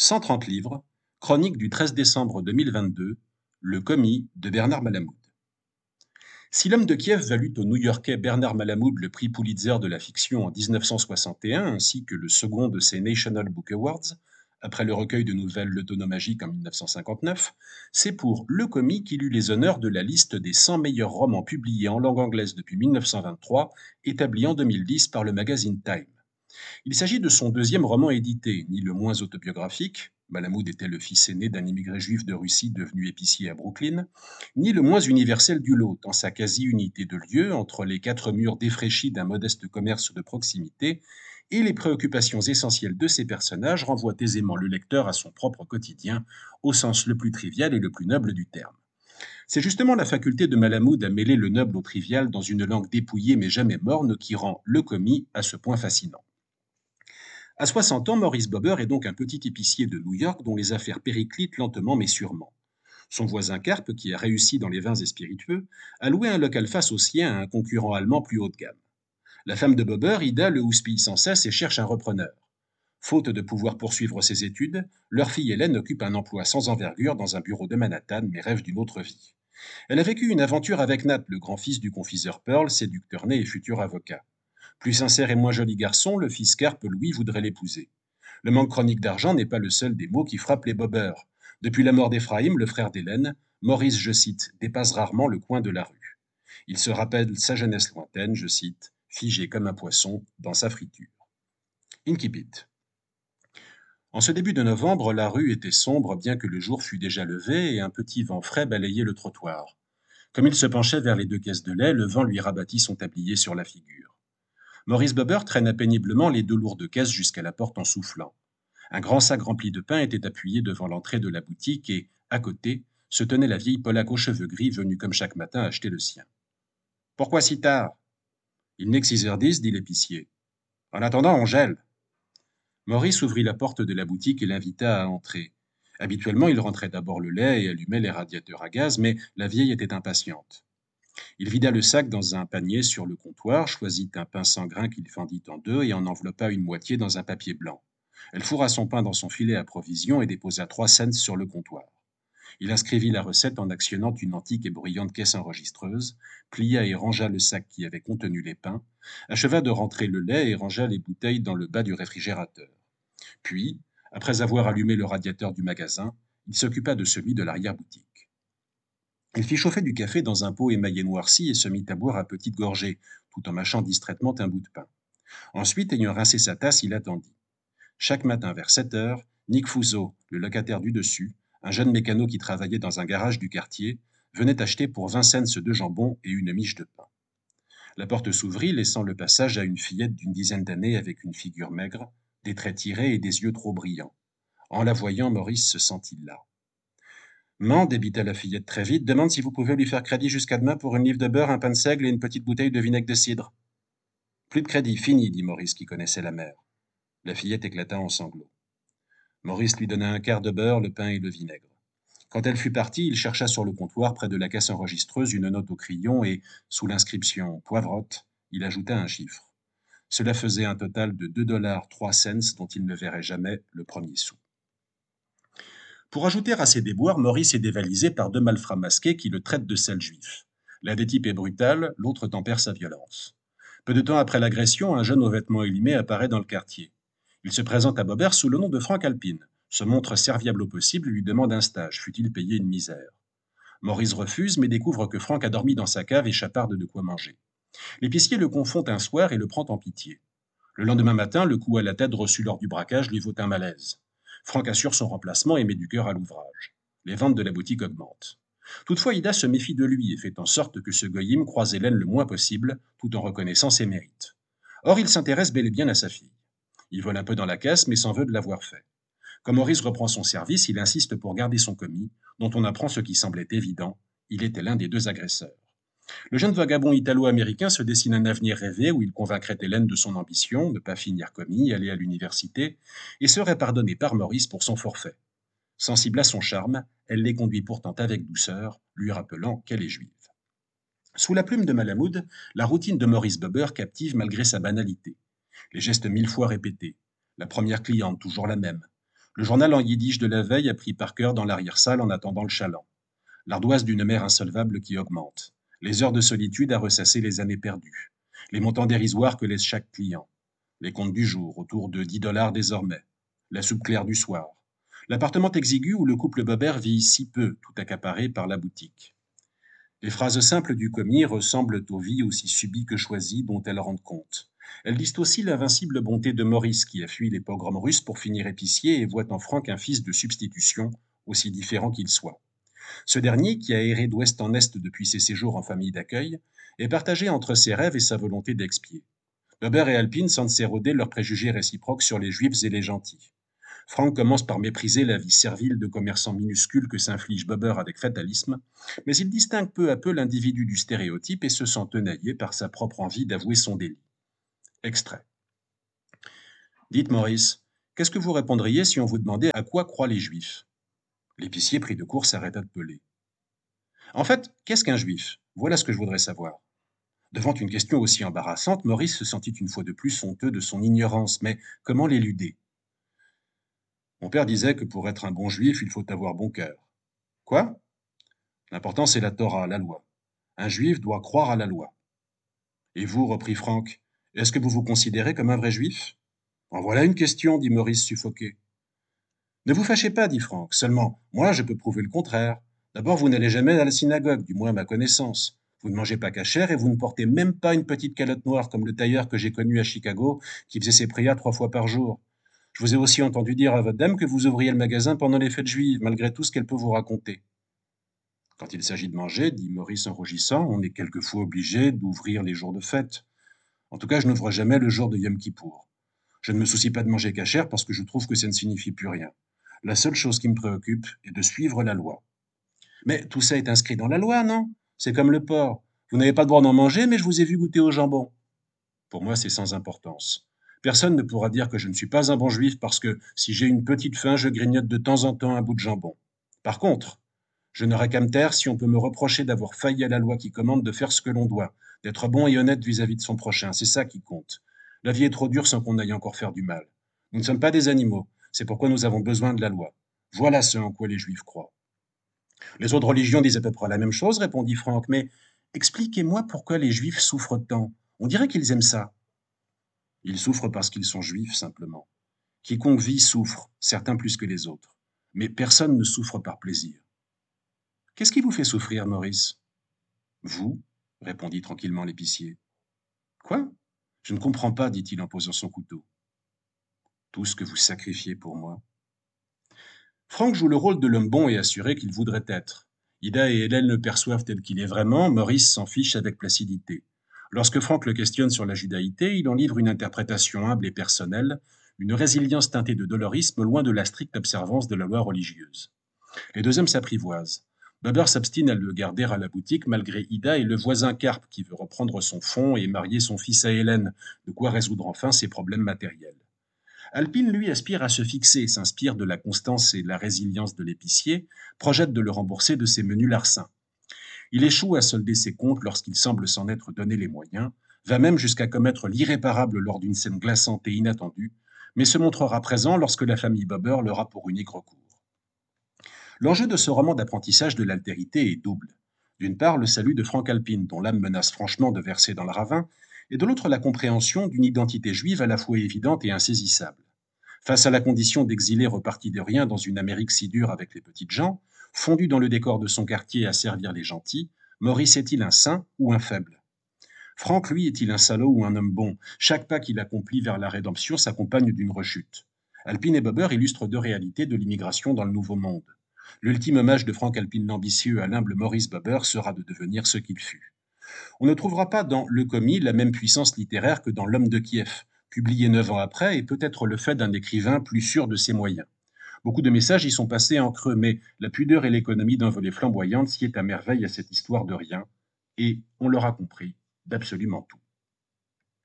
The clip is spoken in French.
130 livres, chronique du 13 décembre 2022, Le commis de Bernard Malamud. Si l'homme de Kiev valut au New-Yorkais Bernard Malamud le prix Pulitzer de la fiction en 1961 ainsi que le second de ses National Book Awards, après le recueil de nouvelles Le Magique en 1959, c'est pour Le Commis qu'il eut les honneurs de la liste des 100 meilleurs romans publiés en langue anglaise depuis 1923, établie en 2010 par le magazine Time. Il s'agit de son deuxième roman édité, ni le moins autobiographique, Malamud était le fils aîné d'un immigré juif de Russie devenu épicier à Brooklyn, ni le moins universel du lot, dans sa quasi-unité de lieu entre les quatre murs défraîchis d'un modeste commerce de proximité, et les préoccupations essentielles de ses personnages renvoient aisément le lecteur à son propre quotidien, au sens le plus trivial et le plus noble du terme. C'est justement la faculté de Malamud à mêler le noble au trivial dans une langue dépouillée mais jamais morne qui rend le commis à ce point fascinant. À 60 ans, Maurice Bobber est donc un petit épicier de New York dont les affaires périclitent lentement mais sûrement. Son voisin Carpe, qui a réussi dans les vins et spiritueux, a loué un local face au sien à un concurrent allemand plus haut de gamme. La femme de Bobber, Ida, le houspille sans cesse et cherche un repreneur. Faute de pouvoir poursuivre ses études, leur fille Hélène occupe un emploi sans envergure dans un bureau de Manhattan, mais rêve d'une autre vie. Elle a vécu une aventure avec Nat, le grand-fils du confiseur Pearl, séducteur né et futur avocat. Plus sincère et moins joli garçon, le fils Carpe, Louis, voudrait l'épouser. Le manque chronique d'argent n'est pas le seul des mots qui frappent les bobeurs. Depuis la mort d'Éphraïm, le frère d'Hélène, Maurice, je cite, dépasse rarement le coin de la rue. Il se rappelle sa jeunesse lointaine, je cite, figé comme un poisson dans sa friture. Inkipit. En ce début de novembre, la rue était sombre bien que le jour fût déjà levé et un petit vent frais balayait le trottoir. Comme il se penchait vers les deux caisses de lait, le vent lui rabattit son tablier sur la figure. Maurice Bubber traîna péniblement les deux lourdes caisses jusqu'à la porte en soufflant. Un grand sac rempli de pain était appuyé devant l'entrée de la boutique et, à côté, se tenait la vieille Polaque aux cheveux gris venue comme chaque matin acheter le sien. Pourquoi si tard Il n'est que six heures dix, dit l'épicier. En attendant, on gèle. Maurice ouvrit la porte de la boutique et l'invita à entrer. Habituellement, il rentrait d'abord le lait et allumait les radiateurs à gaz, mais la vieille était impatiente. Il vida le sac dans un panier sur le comptoir, choisit un pain sans grain qu'il fendit en deux et en enveloppa une moitié dans un papier blanc. Elle fourra son pain dans son filet à provision et déposa trois cents sur le comptoir. Il inscrivit la recette en actionnant une antique et bruyante caisse enregistreuse, plia et rangea le sac qui avait contenu les pains, acheva de rentrer le lait et rangea les bouteilles dans le bas du réfrigérateur. Puis, après avoir allumé le radiateur du magasin, il s'occupa de celui de l'arrière-boutique. Il fit chauffer du café dans un pot émaillé noirci et se mit à boire à petites gorgées, tout en mâchant distraitement un bout de pain. Ensuite, ayant rincé sa tasse, il attendit. Chaque matin vers 7 heures, Nick Fouzeau, le locataire du dessus, un jeune mécano qui travaillait dans un garage du quartier, venait acheter pour 20 cents de jambon et une miche de pain. La porte s'ouvrit, laissant le passage à une fillette d'une dizaine d'années avec une figure maigre, des traits tirés et des yeux trop brillants. En la voyant, Maurice se sentit là. Man, débita la fillette très vite, demande si vous pouvez lui faire crédit jusqu'à demain pour une livre de beurre, un pain de seigle et une petite bouteille de vinaigre de cidre. Plus de crédit, fini, dit Maurice qui connaissait la mère. La fillette éclata en sanglots. Maurice lui donna un quart de beurre, le pain et le vinaigre. Quand elle fut partie, il chercha sur le comptoir, près de la caisse enregistreuse, une note au crayon et, sous l'inscription poivrotte, il ajouta un chiffre. Cela faisait un total de deux dollars trois cents dont il ne verrait jamais le premier sou. Pour ajouter à ses déboires, Maurice est dévalisé par deux malfrats masqués qui le traitent de sale juif. L'un des types est brutal, l'autre tempère sa violence. Peu de temps après l'agression, un jeune aux vêtements élimés apparaît dans le quartier. Il se présente à Bobert sous le nom de Franck Alpine, se montre serviable au possible lui demande un stage, fut-il payé une misère? Maurice refuse, mais découvre que Franck a dormi dans sa cave et chaparde de quoi manger. L'épicier le confond un soir et le prend en pitié. Le lendemain matin, le coup à la tête reçu lors du braquage lui vaut un malaise. Franck assure son remplacement et met du cœur à l'ouvrage. Les ventes de la boutique augmentent. Toutefois, Ida se méfie de lui et fait en sorte que ce goyim croise Hélène le moins possible, tout en reconnaissant ses mérites. Or, il s'intéresse bel et bien à sa fille. Il vole un peu dans la caisse, mais s'en veut de l'avoir fait. Comme Maurice reprend son service, il insiste pour garder son commis, dont on apprend ce qui semblait évident, il était l'un des deux agresseurs. Le jeune vagabond italo-américain se dessine un avenir rêvé où il convaincrait Hélène de son ambition, ne pas finir commis, aller à l'université, et serait pardonné par Maurice pour son forfait. Sensible à son charme, elle les conduit pourtant avec douceur, lui rappelant qu'elle est juive. Sous la plume de Malamud, la routine de Maurice Bubber captive malgré sa banalité. Les gestes mille fois répétés. La première cliente, toujours la même. Le journal en yiddish de la veille a pris par cœur dans l'arrière-salle en attendant le chaland. L'ardoise d'une mère insolvable qui augmente. Les heures de solitude à ressasser les années perdues. Les montants dérisoires que laisse chaque client. Les comptes du jour, autour de 10 dollars désormais. La soupe claire du soir. L'appartement exigu où le couple Bobert vit si peu, tout accaparé par la boutique. Les phrases simples du commis ressemblent aux vies aussi subies que choisies dont elles rendent compte. Elles disent aussi l'invincible bonté de Maurice qui a fui les pogroms russes pour finir épicier et voit en Franck un fils de substitution, aussi différent qu'il soit. Ce dernier, qui a erré d'ouest en est depuis ses séjours en famille d'accueil, est partagé entre ses rêves et sa volonté d'expier. Weber et Alpine sentent s'éroder leurs préjugés réciproques sur les juifs et les gentils. Franck commence par mépriser la vie servile de commerçant minuscule que s'inflige Bobber avec fatalisme, mais il distingue peu à peu l'individu du stéréotype et se sent tenaillé par sa propre envie d'avouer son délit. Extrait. Dites Maurice, qu'est-ce que vous répondriez si on vous demandait à quoi croient les juifs? L'épicier pris de court s'arrêta de peler. En fait, qu'est-ce qu'un juif? Voilà ce que je voudrais savoir. Devant une question aussi embarrassante, Maurice se sentit une fois de plus honteux de son ignorance, mais comment l'éluder? Mon père disait que pour être un bon juif, il faut avoir bon cœur. Quoi? L'important, c'est la Torah, la loi. Un juif doit croire à la loi. Et vous, reprit Franck, est-ce que vous vous considérez comme un vrai juif? En voilà une question, dit Maurice suffoqué. Ne vous fâchez pas, dit Franck, seulement, moi, je peux prouver le contraire. D'abord, vous n'allez jamais à la synagogue, du moins à ma connaissance. Vous ne mangez pas cachère et vous ne portez même pas une petite calotte noire comme le tailleur que j'ai connu à Chicago qui faisait ses prières trois fois par jour. Je vous ai aussi entendu dire à votre dame que vous ouvriez le magasin pendant les fêtes juives, malgré tout ce qu'elle peut vous raconter. Quand il s'agit de manger, dit Maurice en rougissant, on est quelquefois obligé d'ouvrir les jours de fête. En tout cas, je n'ouvre jamais le jour de Yom Kippour. Je ne me soucie pas de manger cachère parce que je trouve que ça ne signifie plus rien. La seule chose qui me préoccupe est de suivre la loi. Mais tout ça est inscrit dans la loi, non? C'est comme le porc. Vous n'avez pas le droit d'en manger, mais je vous ai vu goûter au jambon. Pour moi, c'est sans importance. Personne ne pourra dire que je ne suis pas un bon juif parce que si j'ai une petite faim, je grignote de temps en temps un bout de jambon. Par contre, je n'aurai qu'à me taire si on peut me reprocher d'avoir failli à la loi qui commande de faire ce que l'on doit, d'être bon et honnête vis-à-vis -vis de son prochain. C'est ça qui compte. La vie est trop dure sans qu'on aille encore faire du mal. Nous ne sommes pas des animaux. C'est pourquoi nous avons besoin de la loi. Voilà ce en quoi les Juifs croient. Les autres religions disent à peu près la même chose, répondit Franck, mais expliquez-moi pourquoi les Juifs souffrent tant. On dirait qu'ils aiment ça. Ils souffrent parce qu'ils sont juifs, simplement. Quiconque vit souffre, certains plus que les autres. Mais personne ne souffre par plaisir. Qu'est-ce qui vous fait souffrir, Maurice? Vous, répondit tranquillement l'épicier. Quoi? Je ne comprends pas, dit-il en posant son couteau. Tout ce que vous sacrifiez pour moi. Franck joue le rôle de l'homme bon et assuré qu'il voudrait être. Ida et Hélène le perçoivent tel qu'il est vraiment, Maurice s'en fiche avec placidité. Lorsque Franck le questionne sur la judaïté, il en livre une interprétation humble et personnelle, une résilience teintée de dolorisme loin de la stricte observance de la loi religieuse. Les deux hommes s'apprivoisent. Baber s'abstine à le garder à la boutique malgré Ida et le voisin Carpe qui veut reprendre son fonds et marier son fils à Hélène, de quoi résoudre enfin ses problèmes matériels. Alpine, lui, aspire à se fixer, s'inspire de la constance et de la résilience de l'épicier, projette de le rembourser de ses menus larcins. Il échoue à solder ses comptes lorsqu'il semble s'en être donné les moyens, va même jusqu'à commettre l'irréparable lors d'une scène glaçante et inattendue, mais se montrera présent lorsque la famille Bobber l'aura pour unique recours. L'enjeu de ce roman d'apprentissage de l'altérité est double. D'une part, le salut de Franck Alpine, dont l'âme menace franchement de verser dans le ravin, et de l'autre la compréhension d'une identité juive à la fois évidente et insaisissable. Face à la condition d'exilé reparti de rien dans une Amérique si dure avec les petites gens, fondu dans le décor de son quartier à servir les gentils, Maurice est-il un saint ou un faible? Franck, lui, est-il un salaud ou un homme bon? Chaque pas qu'il accomplit vers la rédemption s'accompagne d'une rechute. Alpine et Bobber illustrent deux réalités de l'immigration dans le Nouveau Monde. L'ultime hommage de Franck Alpine l'ambitieux à l'humble Maurice Bobber sera de devenir ce qu'il fut. On ne trouvera pas dans Le Commis la même puissance littéraire que dans L'homme de Kiev, publié neuf ans après et peut-être le fait d'un écrivain plus sûr de ses moyens. Beaucoup de messages y sont passés en creux, mais la pudeur et l'économie d'un volet flamboyant s'y est à merveille à cette histoire de rien, et, on l'aura compris, d'absolument tout.